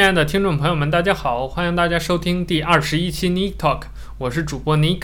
亲爱的听众朋友们，大家好，欢迎大家收听第二十一期 Nick Talk，我是主播 Nick。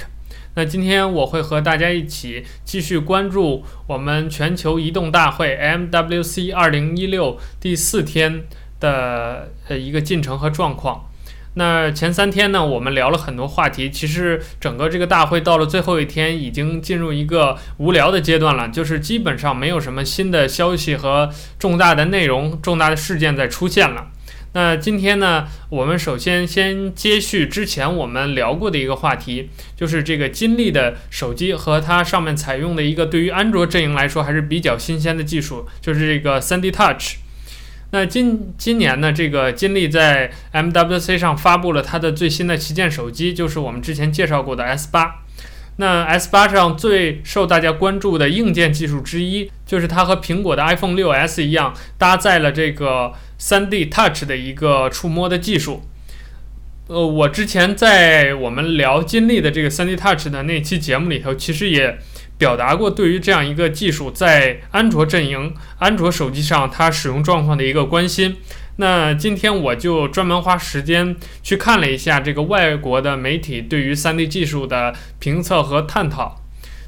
那今天我会和大家一起继续关注我们全球移动大会 MWC 二零一六第四天的呃一个进程和状况。那前三天呢，我们聊了很多话题。其实整个这个大会到了最后一天，已经进入一个无聊的阶段了，就是基本上没有什么新的消息和重大的内容、重大的事件在出现了。那今天呢，我们首先先接续之前我们聊过的一个话题，就是这个金立的手机和它上面采用的一个对于安卓阵营来说还是比较新鲜的技术，就是这个 3D Touch。那今今年呢，这个金立在 MWC 上发布了它的最新的旗舰手机，就是我们之前介绍过的 S 八。那 S 八上最受大家关注的硬件技术之一，就是它和苹果的 iPhone 6s 一样，搭载了这个 3D Touch 的一个触摸的技术。呃，我之前在我们聊金立的这个 3D Touch 的那期节目里头，其实也。表达过对于这样一个技术在安卓阵营、安卓手机上它使用状况的一个关心。那今天我就专门花时间去看了一下这个外国的媒体对于 3D 技术的评测和探讨。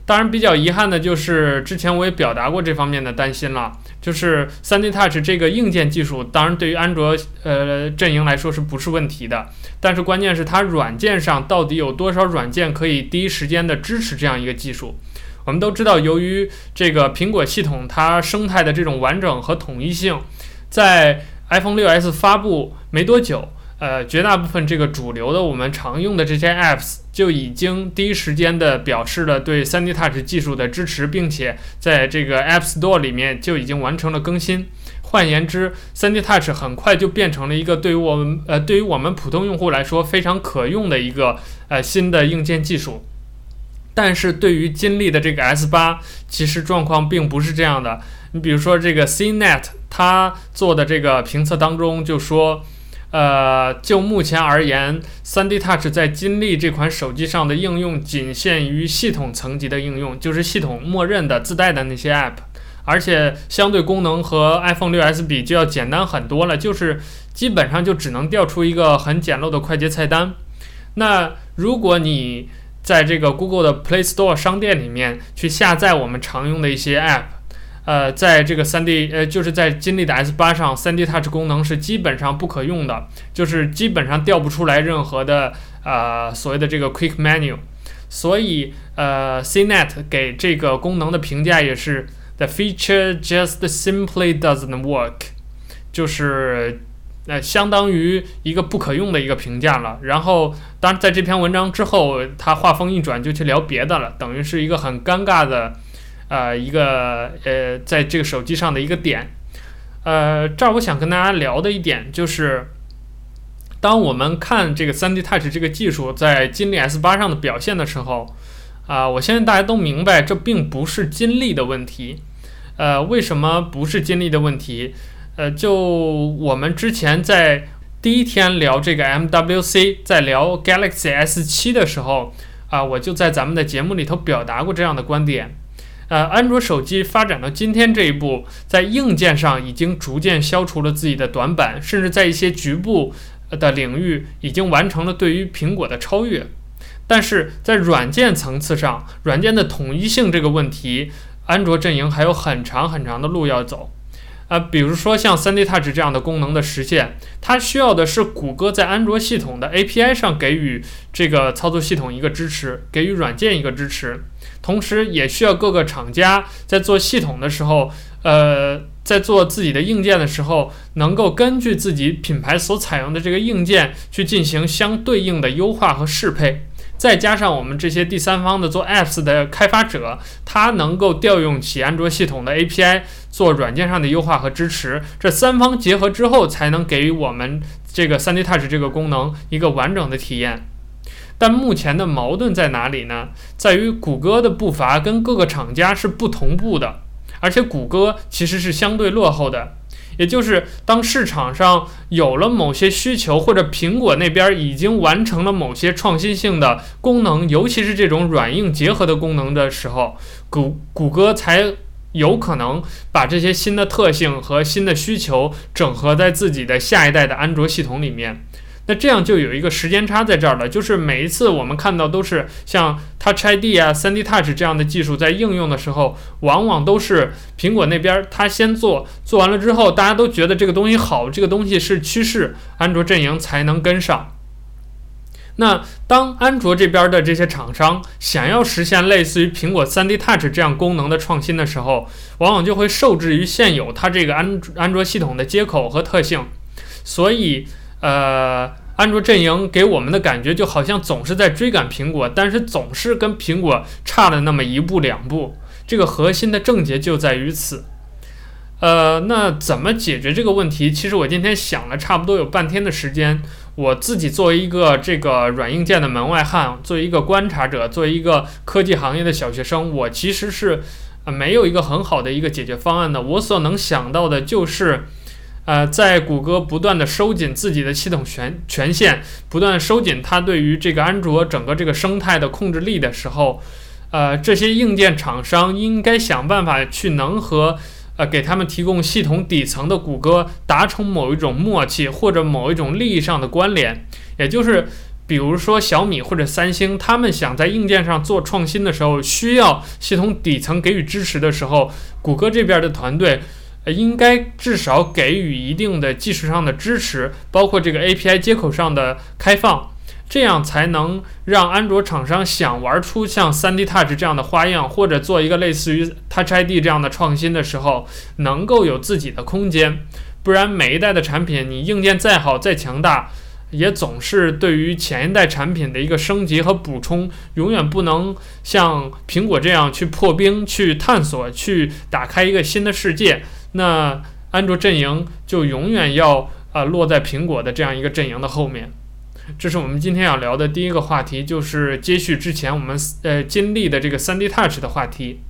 当然，比较遗憾的就是之前我也表达过这方面的担心了，就是 3D Touch 这个硬件技术，当然对于安卓呃阵营来说是不是问题的？但是关键是它软件上到底有多少软件可以第一时间的支持这样一个技术？我们都知道，由于这个苹果系统它生态的这种完整和统一性，在 iPhone 6s 发布没多久，呃，绝大部分这个主流的我们常用的这些 apps 就已经第一时间的表示了对 3D Touch 技术的支持，并且在这个 App Store 里面就已经完成了更新。换言之，3D Touch 很快就变成了一个对于我们呃对于我们普通用户来说非常可用的一个呃新的硬件技术。但是对于金立的这个 S 八，其实状况并不是这样的。你比如说这个 CNET，它做的这个评测当中就说，呃，就目前而言，3D Touch 在金立这款手机上的应用仅限于系统层级的应用，就是系统默认的自带的那些 App，而且相对功能和 iPhone 6s 比就要简单很多了，就是基本上就只能调出一个很简陋的快捷菜单。那如果你在这个 Google 的 Play Store 商店里面去下载我们常用的一些 App，呃，在这个 3D 呃，就是在金立的 S8 上，3D Touch 功能是基本上不可用的，就是基本上调不出来任何的呃所谓的这个 Quick Menu，所以呃 CNET 给这个功能的评价也是 The feature just simply doesn't work，就是。呃相当于一个不可用的一个评价了。然后，当在这篇文章之后，他话锋一转就去聊别的了，等于是一个很尴尬的，呃，一个呃，在这个手机上的一个点。呃，这儿我想跟大家聊的一点就是，当我们看这个 3D Touch 这个技术在金立 S8 上的表现的时候，啊、我相信大家都明白，这并不是金立的问题。呃，为什么不是金立的问题？呃，就我们之前在第一天聊这个 MWC，在聊 Galaxy S7 的时候，啊、我就在咱们的节目里头表达过这样的观点。呃，安卓手机发展到今天这一步，在硬件上已经逐渐消除了自己的短板，甚至在一些局部的领域已经完成了对于苹果的超越。但是在软件层次上，软件的统一性这个问题，安卓阵营还有很长很长的路要走。啊、比如说像 3D Touch 这样的功能的实现，它需要的是谷歌在安卓系统的 API 上给予这个操作系统一个支持，给予软件一个支持，同时也需要各个厂家在做系统的时候，呃，在做自己的硬件的时候，能够根据自己品牌所采用的这个硬件去进行相对应的优化和适配。再加上我们这些第三方的做 apps 的开发者，他能够调用起安卓系统的 API 做软件上的优化和支持，这三方结合之后，才能给予我们这个 3D Touch 这个功能一个完整的体验。但目前的矛盾在哪里呢？在于谷歌的步伐跟各个厂家是不同步的，而且谷歌其实是相对落后的。也就是当市场上有了某些需求，或者苹果那边已经完成了某些创新性的功能，尤其是这种软硬结合的功能的时候，谷谷歌才有可能把这些新的特性和新的需求整合在自己的下一代的安卓系统里面。那这样就有一个时间差在这儿了，就是每一次我们看到都是像 Touch ID 啊、3D Touch 这样的技术在应用的时候，往往都是苹果那边他先做，做完了之后，大家都觉得这个东西好，这个东西是趋势，安卓阵营才能跟上。那当安卓这边的这些厂商想要实现类似于苹果 3D Touch 这样功能的创新的时候，往往就会受制于现有它这个安安卓系统的接口和特性，所以，呃，安卓阵营给我们的感觉就好像总是在追赶苹果，但是总是跟苹果差了那么一步两步。这个核心的症结就在于此。呃，那怎么解决这个问题？其实我今天想了差不多有半天的时间。我自己作为一个这个软硬件的门外汉，作为一个观察者，作为一个科技行业的小学生，我其实是没有一个很好的一个解决方案的。我所能想到的就是，呃，在谷歌不断的收紧自己的系统权权限，不断收紧它对于这个安卓整个这个生态的控制力的时候，呃，这些硬件厂商应该想办法去能和。呃，给他们提供系统底层的谷歌达成某一种默契，或者某一种利益上的关联，也就是，比如说小米或者三星，他们想在硬件上做创新的时候，需要系统底层给予支持的时候，谷歌这边的团队，应该至少给予一定的技术上的支持，包括这个 API 接口上的开放。这样才能让安卓厂商想玩出像 3D Touch 这样的花样，或者做一个类似于 Touch ID 这样的创新的时候，能够有自己的空间。不然每一代的产品，你硬件再好再强大，也总是对于前一代产品的一个升级和补充，永远不能像苹果这样去破冰、去探索、去打开一个新的世界。那安卓阵营就永远要啊、呃、落在苹果的这样一个阵营的后面。这是我们今天要聊的第一个话题，就是接续之前我们呃经历的这个 3D Touch 的话题。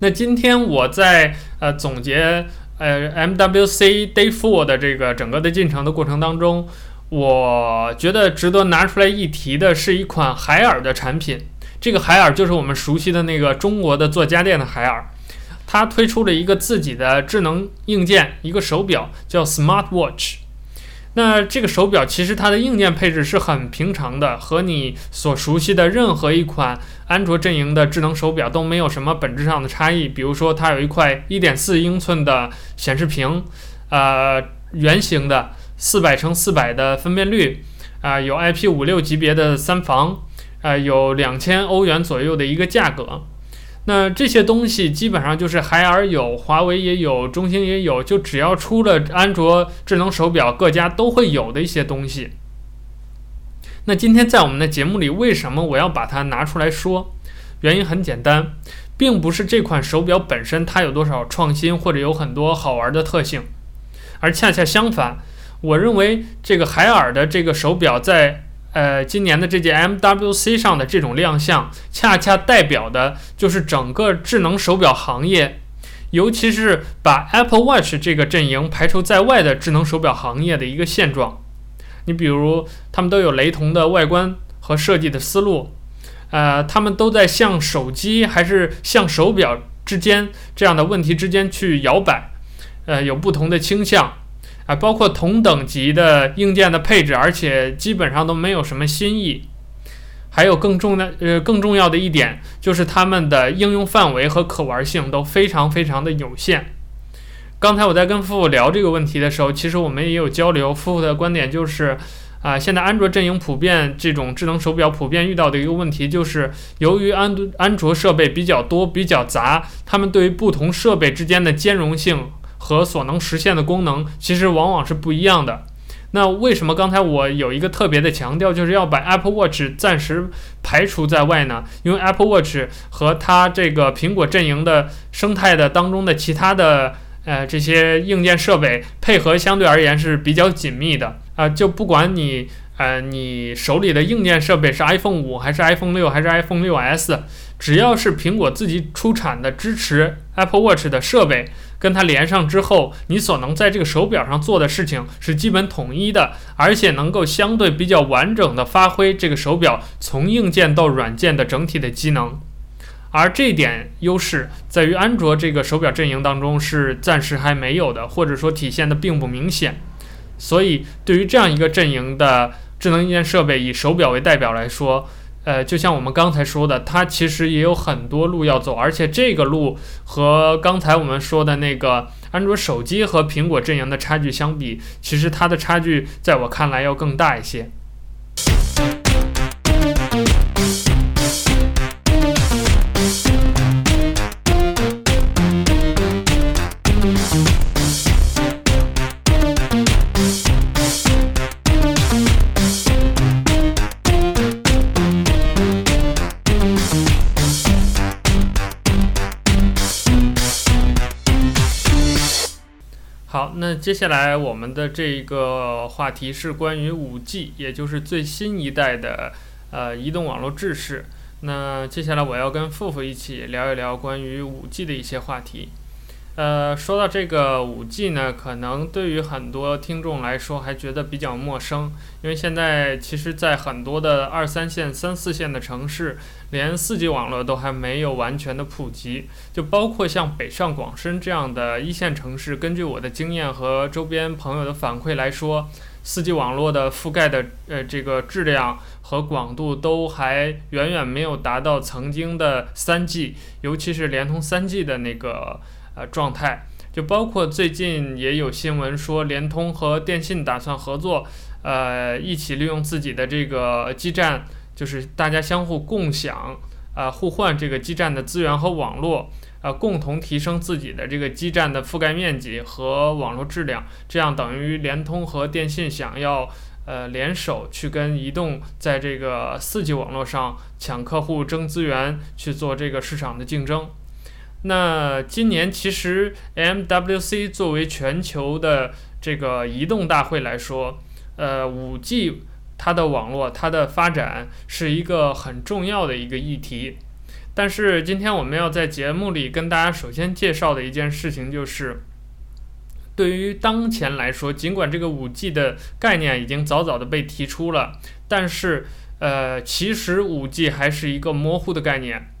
那今天我在呃总结呃 MWC Day Four 的这个整个的进程的过程当中，我觉得值得拿出来一提的是一款海尔的产品。这个海尔就是我们熟悉的那个中国的做家电的海尔，它推出了一个自己的智能硬件，一个手表叫 Smart Watch。那这个手表其实它的硬件配置是很平常的，和你所熟悉的任何一款安卓阵营的智能手表都没有什么本质上的差异。比如说，它有一块1.4英寸的显示屏，呃，圆形的400乘400的分辨率，啊、有 IP56 级别的三防，呃，有两千欧元左右的一个价格。那这些东西基本上就是海尔有，华为也有，中兴也有，就只要出了安卓智能手表，各家都会有的一些东西。那今天在我们的节目里，为什么我要把它拿出来说？原因很简单，并不是这款手表本身它有多少创新，或者有很多好玩的特性，而恰恰相反，我认为这个海尔的这个手表在。呃，今年的这届 MWC 上的这种亮相，恰恰代表的就是整个智能手表行业，尤其是把 Apple Watch 这个阵营排除在外的智能手表行业的一个现状。你比如，他们都有雷同的外观和设计的思路，呃，他们都在向手机还是向手表之间这样的问题之间去摇摆，呃，有不同的倾向。啊，包括同等级的硬件的配置，而且基本上都没有什么新意。还有更重的，呃，更重要的一点就是它们的应用范围和可玩性都非常非常的有限。刚才我在跟夫妇聊这个问题的时候，其实我们也有交流。夫妇的观点就是，啊，现在安卓阵营普遍这种智能手表普遍遇到的一个问题就是，由于安安卓设备比较多、比较杂，他们对于不同设备之间的兼容性。和所能实现的功能其实往往是不一样的。那为什么刚才我有一个特别的强调，就是要把 Apple Watch 暂时排除在外呢？因为 Apple Watch 和它这个苹果阵营的生态的当中的其他的呃这些硬件设备配合相对而言是比较紧密的啊、就不管你呃你手里的硬件设备是 iPhone 五还是 iPhone 六还是 iPhone 六 S，只要是苹果自己出产的支持 Apple Watch 的设备。跟它连上之后，你所能在这个手表上做的事情是基本统一的，而且能够相对比较完整的发挥这个手表从硬件到软件的整体的机能。而这点优势在于安卓这个手表阵营当中是暂时还没有的，或者说体现的并不明显。所以，对于这样一个阵营的智能硬件设备，以手表为代表来说，呃，就像我们刚才说的，它其实也有很多路要走，而且这个路和刚才我们说的那个安卓手机和苹果阵营的差距相比，其实它的差距在我看来要更大一些。好，那接下来我们的这个话题是关于五 G，也就是最新一代的呃移动网络制式。那接下来我要跟付付一起聊一聊关于五 G 的一些话题。呃，说到这个 5G 呢，可能对于很多听众来说还觉得比较陌生，因为现在其实，在很多的二三线、三四线的城市，连 4G 网络都还没有完全的普及。就包括像北上广深这样的一线城市，根据我的经验和周边朋友的反馈来说，4G 网络的覆盖的呃这个质量和广度都还远远没有达到曾经的 3G，尤其是联通 3G 的那个。呃，状态就包括最近也有新闻说，联通和电信打算合作，呃，一起利用自己的这个基站，就是大家相互共享，呃，互换这个基站的资源和网络，呃，共同提升自己的这个基站的覆盖面积和网络质量。这样等于联通和电信想要呃联手去跟移动在这个 4G 网络上抢客户、争资源，去做这个市场的竞争。那今年其实 MWC 作为全球的这个移动大会来说，呃，5G 它的网络它的发展是一个很重要的一个议题。但是今天我们要在节目里跟大家首先介绍的一件事情就是，对于当前来说，尽管这个 5G 的概念已经早早的被提出了，但是呃，其实 5G 还是一个模糊的概念。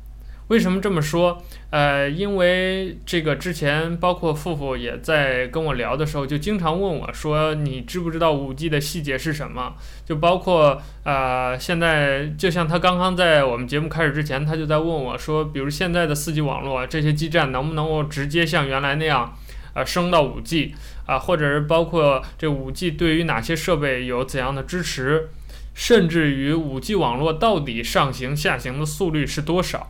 为什么这么说？呃，因为这个之前包括付付也在跟我聊的时候，就经常问我说：“你知不知道 5G 的细节是什么？”就包括呃，现在就像他刚刚在我们节目开始之前，他就在问我说：“比如现在的 4G 网络这些基站能不能够直接像原来那样，呃，升到 5G 啊？或者是包括这 5G 对于哪些设备有怎样的支持？甚至于 5G 网络到底上行下行的速率是多少？”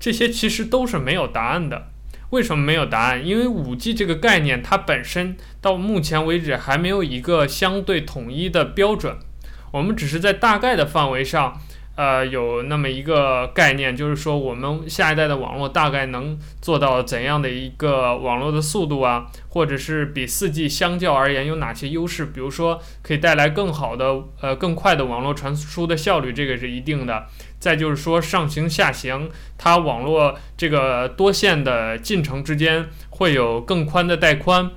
这些其实都是没有答案的。为什么没有答案？因为 5G 这个概念，它本身到目前为止还没有一个相对统一的标准。我们只是在大概的范围上。呃，有那么一个概念，就是说我们下一代的网络大概能做到怎样的一个网络的速度啊，或者是比 4G 相较而言有哪些优势？比如说可以带来更好的呃更快的网络传输的效率，这个是一定的。再就是说上行下行，它网络这个多线的进程之间会有更宽的带宽。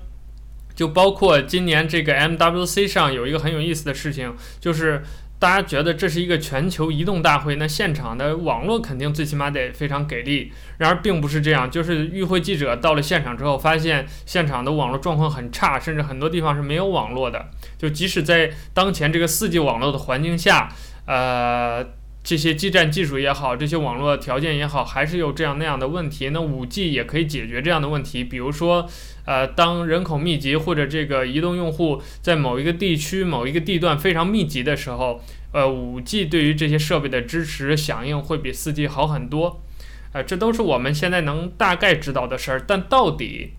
就包括今年这个 MWC 上有一个很有意思的事情，就是。大家觉得这是一个全球移动大会，那现场的网络肯定最起码得非常给力。然而并不是这样，就是与会记者到了现场之后，发现现场的网络状况很差，甚至很多地方是没有网络的。就即使在当前这个 4G 网络的环境下，呃。这些基站技术也好，这些网络条件也好，还是有这样那样的问题。那 5G 也可以解决这样的问题。比如说，呃，当人口密集或者这个移动用户在某一个地区、某一个地段非常密集的时候，呃，5G 对于这些设备的支持响应会比 4G 好很多。呃，这都是我们现在能大概知道的事儿。但到底，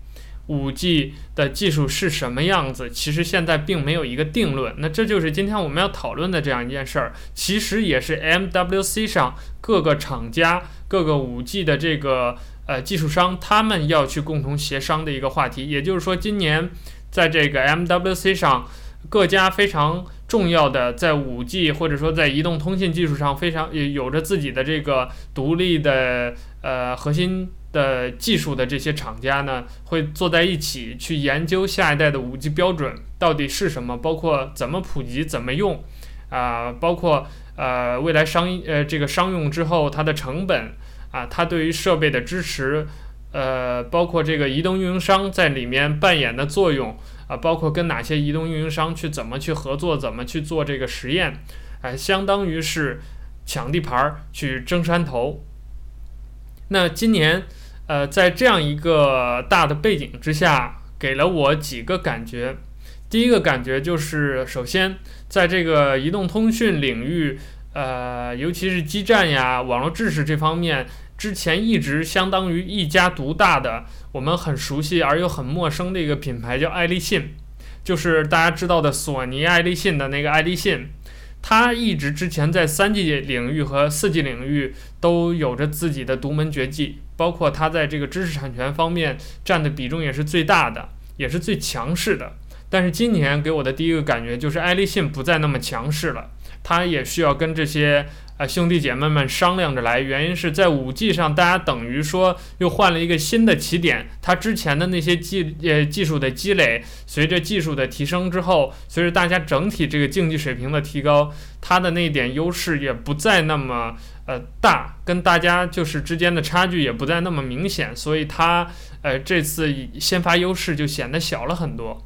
五 G 的技术是什么样子？其实现在并没有一个定论。那这就是今天我们要讨论的这样一件事儿，其实也是 MWC 上各个厂家、各个五 G 的这个呃技术商他们要去共同协商的一个话题。也就是说，今年在这个 MWC 上，各家非常重要的在五 G 或者说在移动通信技术上非常有着自己的这个独立的呃核心。的技术的这些厂家呢，会坐在一起去研究下一代的 5G 标准到底是什么，包括怎么普及、怎么用，啊、包括呃未来商呃这个商用之后它的成本啊，它对于设备的支持，呃，包括这个移动运营商在里面扮演的作用啊，包括跟哪些移动运营商去怎么去合作，怎么去做这个实验，哎、啊，相当于是抢地盘儿去争山头。那今年，呃，在这样一个大的背景之下，给了我几个感觉。第一个感觉就是，首先，在这个移动通讯领域，呃，尤其是基站呀、网络制式这方面，之前一直相当于一家独大的，我们很熟悉而又很陌生的一个品牌叫爱立信，就是大家知道的索尼爱立信的那个爱立信。它一直之前在三 G 领域和四 G 领域都有着自己的独门绝技，包括它在这个知识产权方面占的比重也是最大的，也是最强势的。但是今年给我的第一个感觉就是爱立信不再那么强势了，它也需要跟这些。啊，兄弟姐妹们商量着来，原因是在五 G 上，大家等于说又换了一个新的起点。它之前的那些技呃技术的积累，随着技术的提升之后，随着大家整体这个竞技水平的提高，它的那点优势也不再那么呃大，跟大家就是之间的差距也不再那么明显，所以它呃这次先发优势就显得小了很多。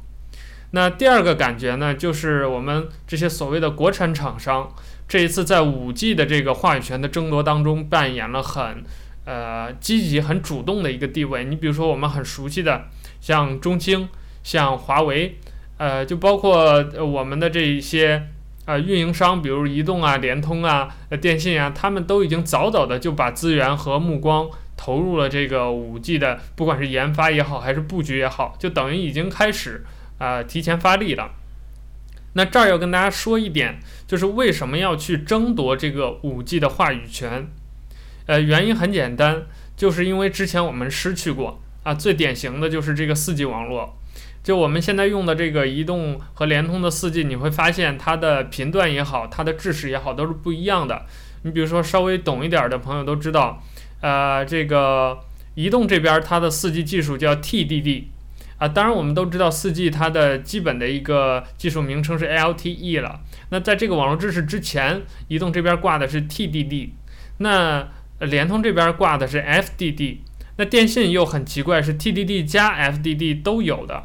那第二个感觉呢，就是我们这些所谓的国产厂商。这一次在五 G 的这个话语权的争夺当中，扮演了很呃积极、很主动的一个地位。你比如说我们很熟悉的，像中兴、像华为，呃，就包括我们的这一些呃运营商，比如移动啊、联通啊、呃电信啊，他们都已经早早的就把资源和目光投入了这个五 G 的，不管是研发也好，还是布局也好，就等于已经开始啊、提前发力了。那这儿要跟大家说一点，就是为什么要去争夺这个五 G 的话语权？呃，原因很简单，就是因为之前我们失去过啊，最典型的就是这个四 G 网络。就我们现在用的这个移动和联通的四 G，你会发现它的频段也好，它的制式也好，都是不一样的。你比如说稍微懂一点的朋友都知道，呃，这个移动这边它的四 G 技术叫 TDD。啊，当然我们都知道四 G 它的基本的一个技术名称是 LTE 了。那在这个网络制式之前，移动这边挂的是 TDD，那联通这边挂的是 FDD，那电信又很奇怪是 TDD 加 FDD 都有的。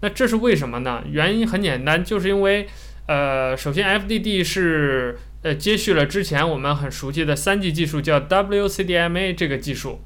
那这是为什么呢？原因很简单，就是因为呃，首先 FDD 是呃接续了之前我们很熟悉的 3G 技术，叫 WCDMA 这个技术。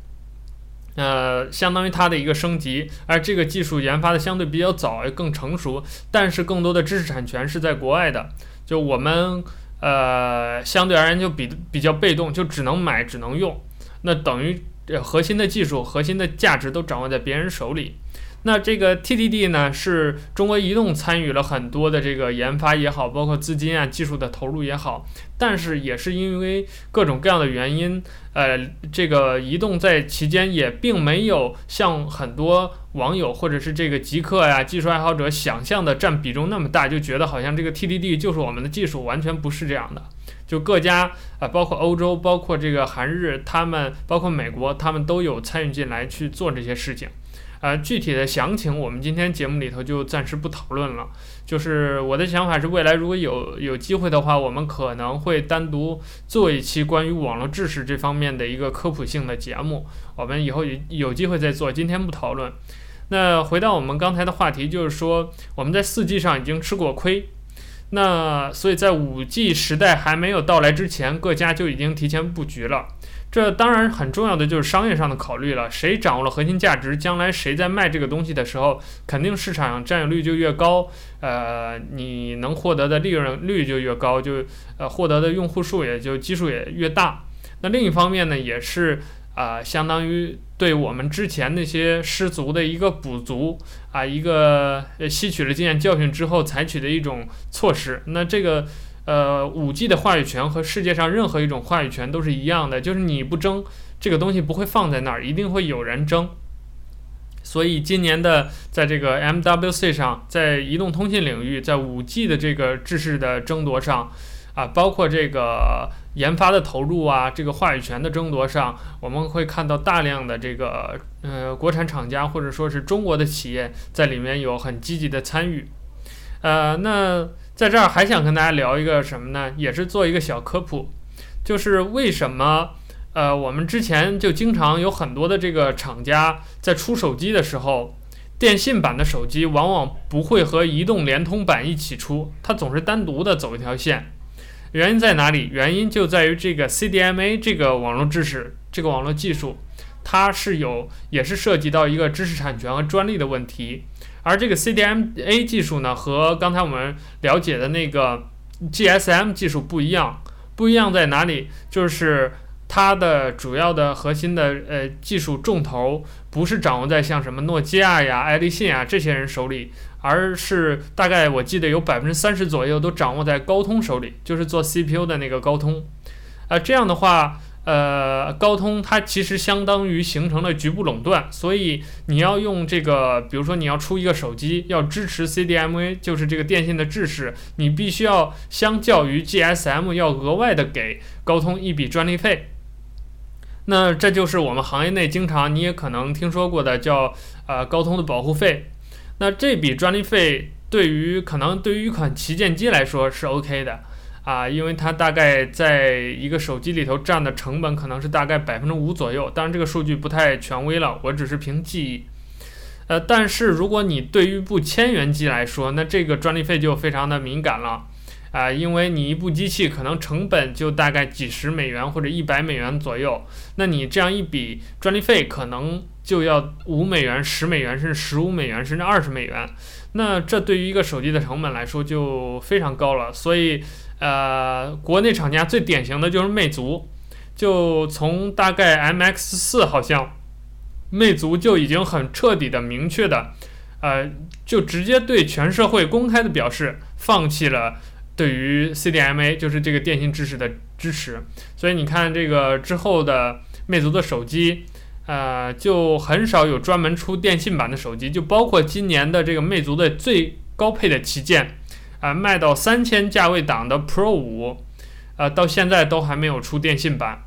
呃，相当于它的一个升级，而这个技术研发的相对比较早，也更成熟，但是更多的知识产权是在国外的，就我们呃相对而言就比比较被动，就只能买只能用，那等于核心的技术、核心的价值都掌握在别人手里。那这个 TDD 呢，是中国移动参与了很多的这个研发也好，包括资金啊、技术的投入也好，但是也是因为各种各样的原因，呃，这个移动在期间也并没有像很多网友或者是这个极客呀、技术爱好者想象的占比重那么大，就觉得好像这个 TDD 就是我们的技术，完全不是这样的。就各家啊、包括欧洲，包括这个韩日，他们包括美国，他们都有参与进来去做这些事情。呃，具体的详情我们今天节目里头就暂时不讨论了。就是我的想法是，未来如果有有机会的话，我们可能会单独做一期关于网络知识这方面的一个科普性的节目。我们以后有有机会再做，今天不讨论。那回到我们刚才的话题，就是说我们在四 G 上已经吃过亏，那所以在五 G 时代还没有到来之前，各家就已经提前布局了。这当然很重要的就是商业上的考虑了，谁掌握了核心价值，将来谁在卖这个东西的时候，肯定市场占有率就越高，呃，你能获得的利润率就越高，就呃获得的用户数也就基数也越大。那另一方面呢，也是啊、相当于对我们之前那些失足的一个补足啊，一个吸取了经验教训之后采取的一种措施。那这个。呃，五 G 的话语权和世界上任何一种话语权都是一样的，就是你不争，这个东西不会放在那儿，一定会有人争。所以今年的在这个 MWC 上，在移动通信领域，在五 G 的这个制式的争夺上，啊，包括这个研发的投入啊，这个话语权的争夺上，我们会看到大量的这个呃国产厂家或者说是中国的企业在里面有很积极的参与。呃，那。在这儿还想跟大家聊一个什么呢？也是做一个小科普，就是为什么呃，我们之前就经常有很多的这个厂家在出手机的时候，电信版的手机往往不会和移动联通版一起出，它总是单独的走一条线。原因在哪里？原因就在于这个 CDMA 这个网络知识，这个网络技术，它是有也是涉及到一个知识产权和专利的问题。而这个 CDMA 技术呢，和刚才我们了解的那个 GSM 技术不一样。不一样在哪里？就是它的主要的核心的呃技术重头不是掌握在像什么诺基亚呀、爱立信啊这些人手里，而是大概我记得有百分之三十左右都掌握在高通手里，就是做 CPU 的那个高通。啊、呃，这样的话。呃，高通它其实相当于形成了局部垄断，所以你要用这个，比如说你要出一个手机，要支持 CDMA，就是这个电信的制式，你必须要相较于 GSM 要额外的给高通一笔专利费。那这就是我们行业内经常你也可能听说过的叫呃高通的保护费。那这笔专利费对于可能对于一款旗舰机来说是 OK 的。啊，因为它大概在一个手机里头占的成本可能是大概百分之五左右，当然这个数据不太权威了，我只是凭记忆。呃，但是如果你对于一部千元机来说，那这个专利费就非常的敏感了啊，因为你一部机器可能成本就大概几十美元或者一百美元左右，那你这样一笔专利费可能就要五美元、十美元，甚至十五美元，甚至二十美元，那这对于一个手机的成本来说就非常高了，所以。呃，国内厂家最典型的就是魅族，就从大概 MX 四好像，魅族就已经很彻底的明确的，呃，就直接对全社会公开的表示放弃了对于 CDMA 就是这个电信知识的支持，所以你看这个之后的魅族的手机，呃，就很少有专门出电信版的手机，就包括今年的这个魅族的最高配的旗舰。啊，卖到三千价位档的 Pro 五，呃，到现在都还没有出电信版。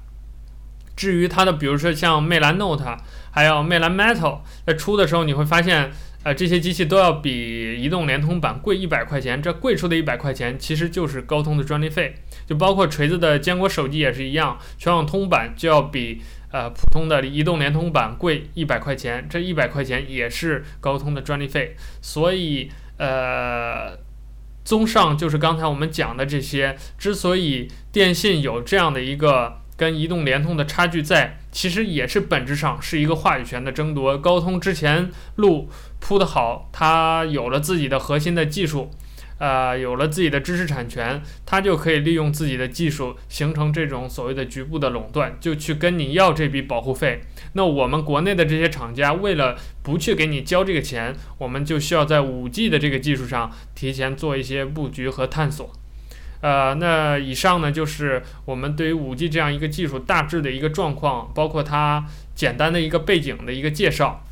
至于它的，比如说像魅蓝 Note，还有魅蓝 Metal，在出的时候你会发现，呃，这些机器都要比移动联通版贵一百块钱。这贵出的一百块钱，其实就是高通的专利费。就包括锤子的坚果手机也是一样，全网通版就要比呃普通的移动联通版贵一百块钱。这一百块钱也是高通的专利费。所以，呃。综上就是刚才我们讲的这些，之所以电信有这样的一个跟移动、联通的差距在，其实也是本质上是一个话语权的争夺。高通之前路铺得好，它有了自己的核心的技术。呃，有了自己的知识产权，他就可以利用自己的技术形成这种所谓的局部的垄断，就去跟你要这笔保护费。那我们国内的这些厂家为了不去给你交这个钱，我们就需要在 5G 的这个技术上提前做一些布局和探索。呃，那以上呢就是我们对于 5G 这样一个技术大致的一个状况，包括它简单的一个背景的一个介绍。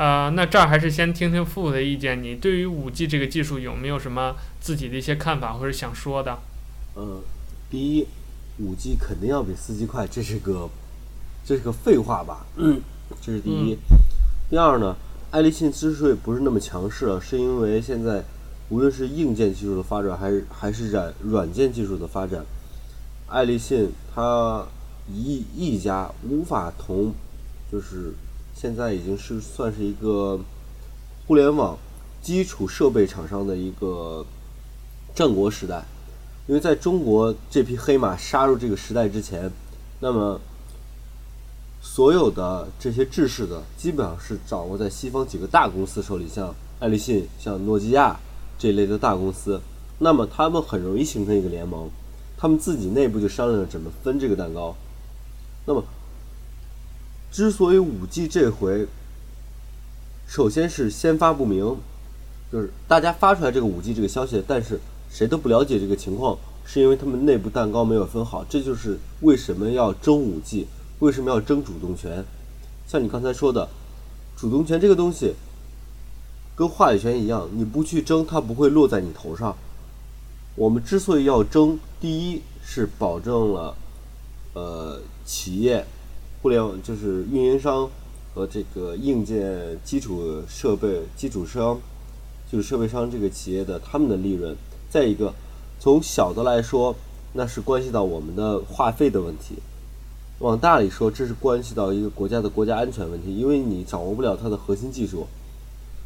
呃，那这儿还是先听听父的意见。你对于五 G 这个技术有没有什么自己的一些看法或者想说的？呃，第一，五 G 肯定要比四 G 快，这是个这是个废话吧？嗯，这是第一。嗯、第二呢，爱立信之所以不是那么强势了，是因为现在无论是硬件技术的发展，还是还是软软件技术的发展，爱立信它一一家无法同就是。现在已经是算是一个互联网基础设备厂商的一个战国时代，因为在中国这匹黑马杀入这个时代之前，那么所有的这些制式的基本上是掌握在西方几个大公司手里，像爱立信、像诺基亚这类的大公司，那么他们很容易形成一个联盟，他们自己内部就商量着怎么分这个蛋糕，那么。之所以五 G 这回，首先是先发不明，就是大家发出来这个五 G 这个消息，但是谁都不了解这个情况，是因为他们内部蛋糕没有分好。这就是为什么要争五 G，为什么要争主动权。像你刚才说的，主动权这个东西，跟话语权一样，你不去争，它不会落在你头上。我们之所以要争，第一是保证了，呃，企业。互联网就是运营商和这个硬件基础设备基础商，就是设备商这个企业的他们的利润。再一个，从小的来说，那是关系到我们的话费的问题。往大里说，这是关系到一个国家的国家安全问题，因为你掌握不了它的核心技术，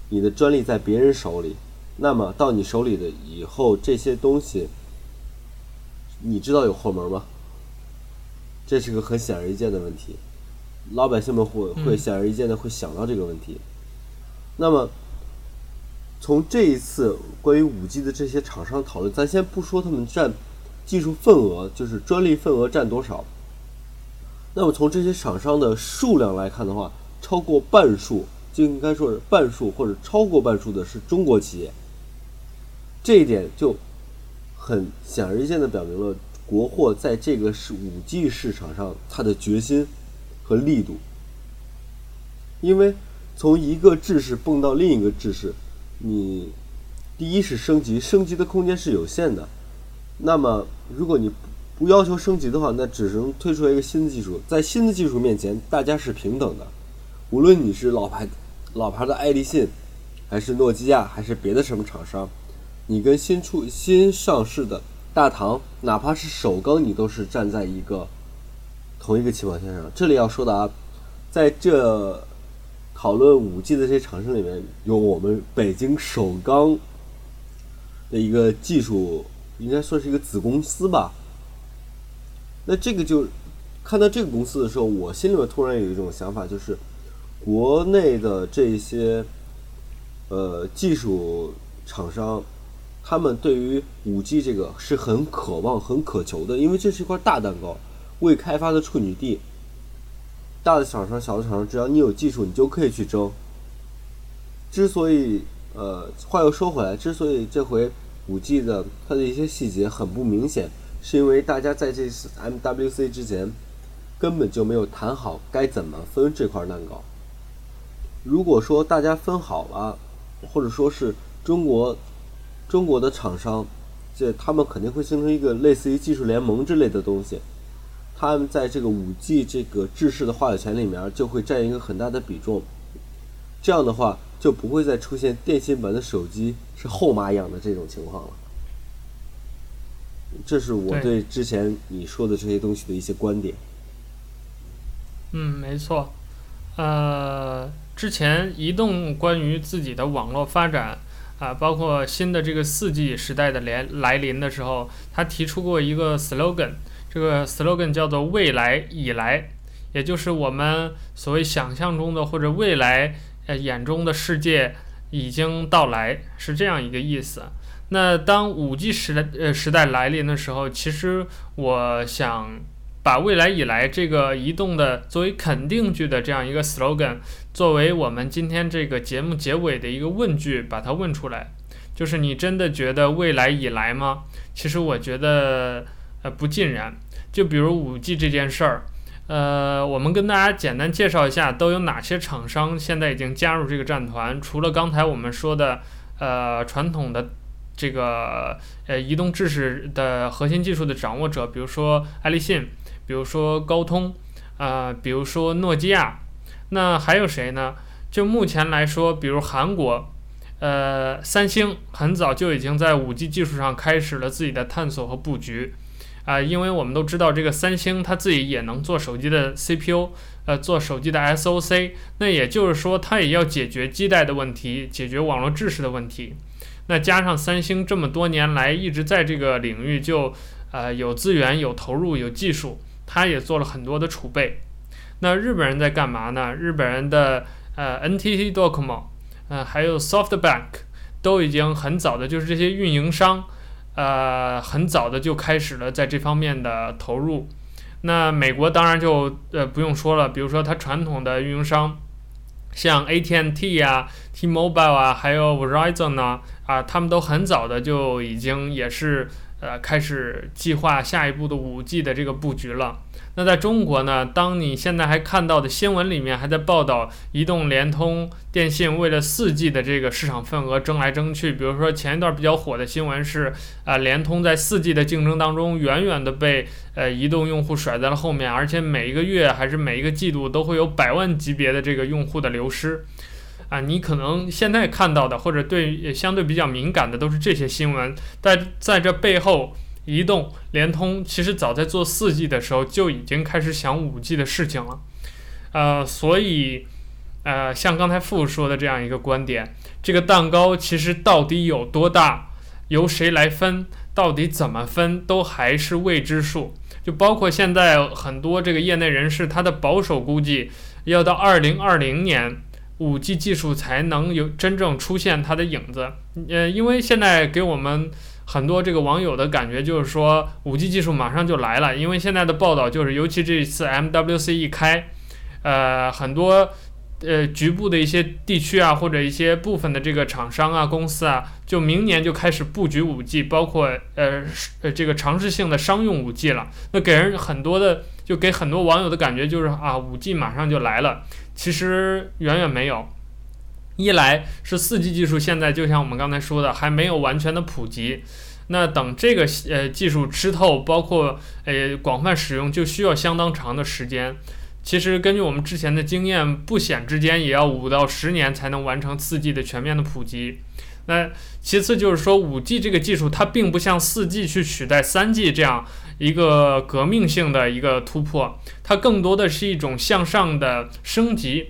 你的专利在别人手里，那么到你手里的以后，这些东西，你知道有后门吗？这是个很显而易见的问题，老百姓们会会显而易见的会想到这个问题。那么，从这一次关于五 G 的这些厂商讨论，咱先不说他们占技术份额，就是专利份额占多少。那么从这些厂商的数量来看的话，超过半数就应该说是半数或者超过半数的是中国企业。这一点就很显而易见的表明了国货在这个是五 G 市场上它的决心和力度。因为从一个制式蹦到另一个制式，你第一是升级，升级的空间是有限的。那么如果你不要求升级的话，那只能推出来一个新的技术。在新的技术面前，大家是平等的。无论你是老牌、老牌的爱立信，还是诺基亚，还是别的什么厂商，你跟新出、新上市的大唐，哪怕是首钢，你都是站在一个同一个起跑线上。这里要说的啊，在这讨论五 G 的这些厂商里面，有我们北京首钢的一个技术，应该算是一个子公司吧。那这个就看到这个公司的时候，我心里面突然有一种想法，就是国内的这些呃技术厂商，他们对于五 G 这个是很渴望、很渴求的，因为这是一块大蛋糕，未开发的处女地。大的厂商、小的厂商，只要你有技术，你就可以去争。之所以呃话又说回来，之所以这回五 G 的它的一些细节很不明显。是因为大家在这次 MWC 之前根本就没有谈好该怎么分这块蛋糕。如果说大家分好了，或者说是中国中国的厂商，这他们肯定会形成一个类似于技术联盟之类的东西。他们在这个五 G 这个制式的话语权里面就会占一个很大的比重。这样的话就不会再出现电信版的手机是后妈养的这种情况了。这是我对之前你说的这些东西的一些观点。嗯，没错。呃，之前移动关于自己的网络发展啊、包括新的这个四 G 时代的来来临的时候，他提出过一个 slogan，这个 slogan 叫做“未来已来”，也就是我们所谓想象中的或者未来呃眼中的世界已经到来，是这样一个意思。那当五 G 时代呃时代来临的时候，其实我想把未来以来这个移动的作为肯定句的这样一个 slogan，作为我们今天这个节目结尾的一个问句，把它问出来，就是你真的觉得未来已来吗？其实我觉得呃不尽然。就比如五 G 这件事儿，呃，我们跟大家简单介绍一下都有哪些厂商现在已经加入这个战团，除了刚才我们说的呃传统的。这个呃，移动制式的核心技术的掌握者，比如说爱立信，比如说高通，啊、呃，比如说诺基亚，那还有谁呢？就目前来说，比如韩国，呃，三星很早就已经在五 G 技术上开始了自己的探索和布局，啊、因为我们都知道这个三星它自己也能做手机的 CPU，呃，做手机的 SOC，那也就是说它也要解决基带的问题，解决网络制式的问题。那加上三星这么多年来一直在这个领域就，呃，有资源、有投入、有技术，它也做了很多的储备。那日本人在干嘛呢？日本人的呃 NTT Docomo，呃，还有 SoftBank，都已经很早的，就是这些运营商，呃，很早的就开始了在这方面的投入。那美国当然就呃不用说了，比如说它传统的运营商。像 AT&T 啊、T-Mobile 啊，还有 Verizon 呢，啊，他们都很早的就已经也是呃开始计划下一步的 5G 的这个布局了。那在中国呢，当你现在还看到的新闻里面还在报道，移动、联通、电信为了 4G 的这个市场份额争来争去。比如说前一段比较火的新闻是，啊，联通在 4G 的竞争当中远远的被呃移动用户甩在了后面，而且每一个月还是每一个季度都会有百万级别的这个用户的流失。啊，你可能现在看到的或者对相对比较敏感的都是这些新闻，但在这背后。移动、联通其实早在做四 G 的时候就已经开始想五 G 的事情了。呃，所以，呃，像刚才富说的这样一个观点，这个蛋糕其实到底有多大，由谁来分，到底怎么分，都还是未知数。就包括现在很多这个业内人士，他的保守估计，要到二零二零年，五 G 技术才能有真正出现它的影子。呃，因为现在给我们很多这个网友的感觉就是说，五 G 技术马上就来了。因为现在的报道就是，尤其这一次 MWC 一开，呃，很多。呃，局部的一些地区啊，或者一些部分的这个厂商啊、公司啊，就明年就开始布局五 G，包括呃呃这个尝试性的商用五 G 了。那给人很多的，就给很多网友的感觉就是啊，五 G 马上就来了。其实远远没有。一来是四 G 技术现在就像我们刚才说的，还没有完全的普及。那等这个呃技术吃透，包括呃广泛使用，就需要相当长的时间。其实根据我们之前的经验，不显之间也要五到十年才能完成四 G 的全面的普及。那其次就是说，五 G 这个技术它并不像四 G 去取代三 G 这样一个革命性的一个突破，它更多的是一种向上的升级。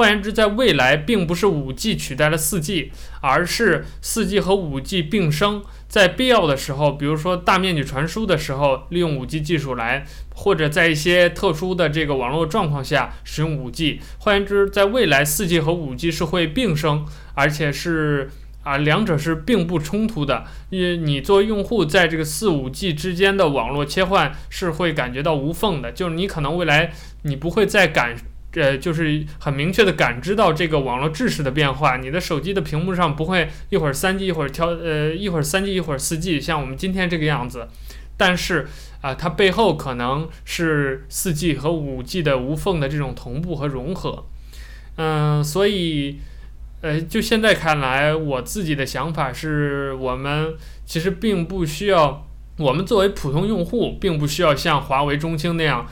换言之，在未来并不是五 G 取代了四 G，而是四 G 和五 G 并生。在必要的时候，比如说大面积传输的时候，利用 5G 技术来，或者在一些特殊的这个网络状况下使用 5G。换言之，在未来，4G 和 5G 是会并生，而且是啊，两者是并不冲突的。因为你作为用户，在这个四五 G 之间的网络切换是会感觉到无缝的，就是你可能未来你不会再感。呃，就是很明确的感知到这个网络制式的变化，你的手机的屏幕上不会一会儿三 G 一会儿挑呃一会儿三 G 一会儿四 G，像我们今天这个样子。但是啊、它背后可能是四 G 和五 G 的无缝的这种同步和融合。嗯、所以呃，就现在看来，我自己的想法是我们其实并不需要，我们作为普通用户，并不需要像华为、中兴那样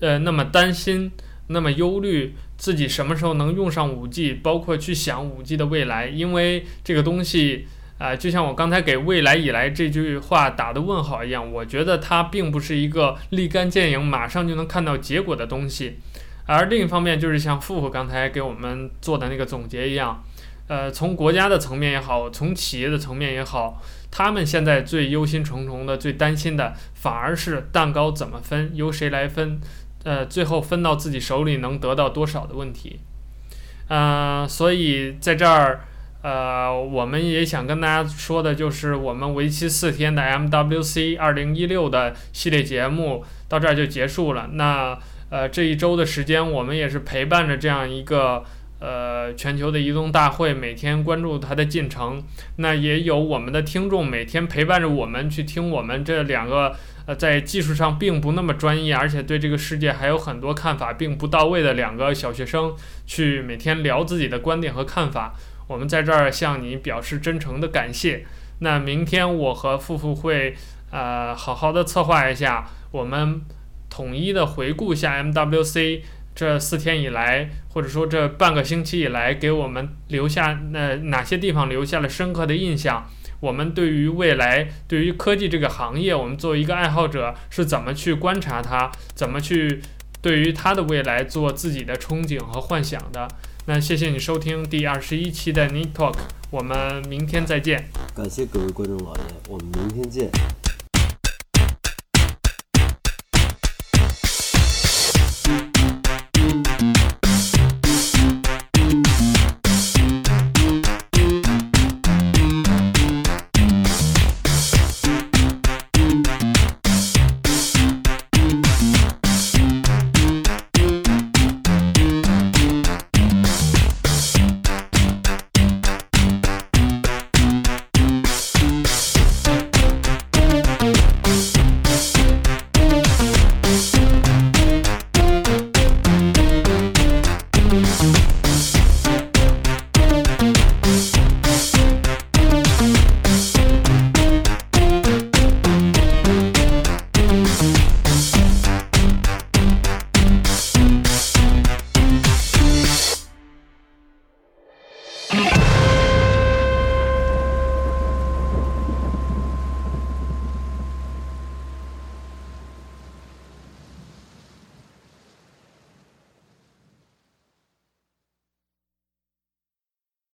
呃那么担心。那么忧虑自己什么时候能用上 5G，包括去想 5G 的未来，因为这个东西啊、呃，就像我刚才给“未来以来”这句话打的问号一样，我觉得它并不是一个立竿见影、马上就能看到结果的东西。而另一方面，就是像富富刚才给我们做的那个总结一样，呃，从国家的层面也好，从企业的层面也好，他们现在最忧心忡忡的、最担心的，反而是蛋糕怎么分，由谁来分。呃，最后分到自己手里能得到多少的问题，呃，所以在这儿，呃，我们也想跟大家说的就是，我们为期四天的 MWC 二零一六的系列节目到这儿就结束了。那呃，这一周的时间，我们也是陪伴着这样一个呃全球的移动大会，每天关注它的进程。那也有我们的听众每天陪伴着我们去听我们这两个。呃，在技术上并不那么专业，而且对这个世界还有很多看法并不到位的两个小学生，去每天聊自己的观点和看法。我们在这儿向你表示真诚的感谢。那明天我和富富会呃好好的策划一下，我们统一的回顾一下 MWC 这四天以来，或者说这半个星期以来，给我们留下那、哪些地方留下了深刻的印象。我们对于未来，对于科技这个行业，我们作为一个爱好者是怎么去观察它，怎么去对于它的未来做自己的憧憬和幻想的？那谢谢你收听第二十一期的 Neet Talk，我们明天再见。感谢各位观众老爷，我们明天见。